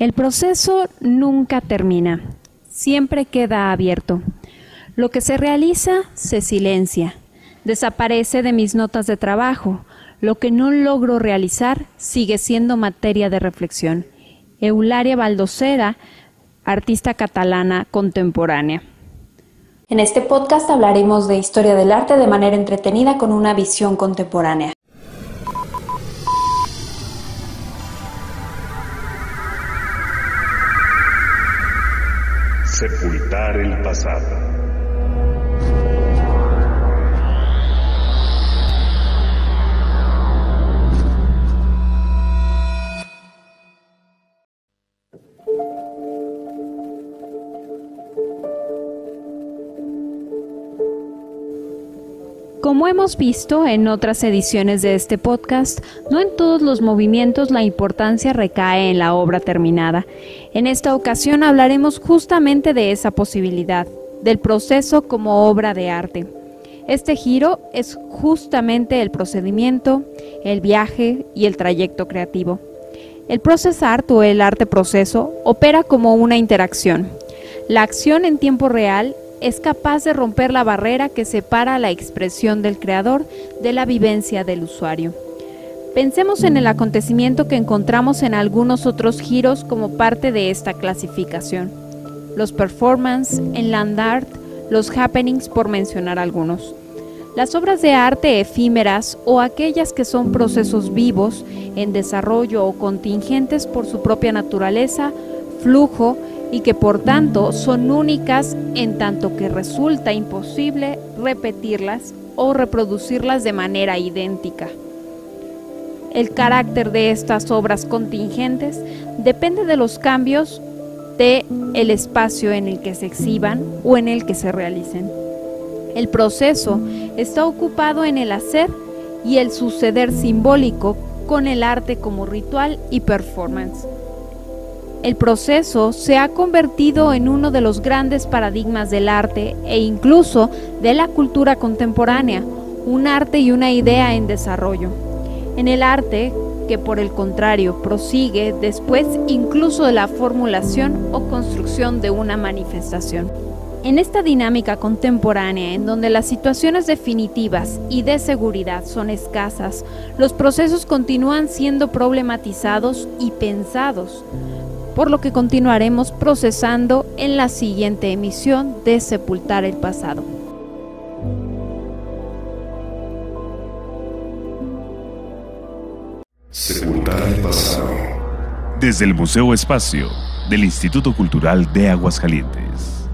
El proceso nunca termina, siempre queda abierto. Lo que se realiza se silencia, desaparece de mis notas de trabajo. Lo que no logro realizar sigue siendo materia de reflexión. Eularia Baldocera, artista catalana contemporánea. En este podcast hablaremos de historia del arte de manera entretenida con una visión contemporánea. Sepultar el pasado. Como hemos visto en otras ediciones de este podcast, no en todos los movimientos la importancia recae en la obra terminada. En esta ocasión hablaremos justamente de esa posibilidad, del proceso como obra de arte. Este giro es justamente el procedimiento, el viaje y el trayecto creativo. El process art o el arte proceso opera como una interacción. La acción en tiempo real es capaz de romper la barrera que separa la expresión del creador de la vivencia del usuario. Pensemos en el acontecimiento que encontramos en algunos otros giros como parte de esta clasificación. Los performance, el land art, los happenings por mencionar algunos. Las obras de arte efímeras o aquellas que son procesos vivos, en desarrollo o contingentes por su propia naturaleza, flujo y que por tanto son únicas en tanto que resulta imposible repetirlas o reproducirlas de manera idéntica. El carácter de estas obras contingentes depende de los cambios de el espacio en el que se exhiban o en el que se realicen. El proceso está ocupado en el hacer y el suceder simbólico con el arte como ritual y performance. El proceso se ha convertido en uno de los grandes paradigmas del arte e incluso de la cultura contemporánea, un arte y una idea en desarrollo. En el arte, que por el contrario prosigue después incluso de la formulación o construcción de una manifestación. En esta dinámica contemporánea, en donde las situaciones definitivas y de seguridad son escasas, los procesos continúan siendo problematizados y pensados por lo que continuaremos procesando en la siguiente emisión de Sepultar el Pasado. Sepultar el Pasado. Desde el Museo Espacio del Instituto Cultural de Aguascalientes.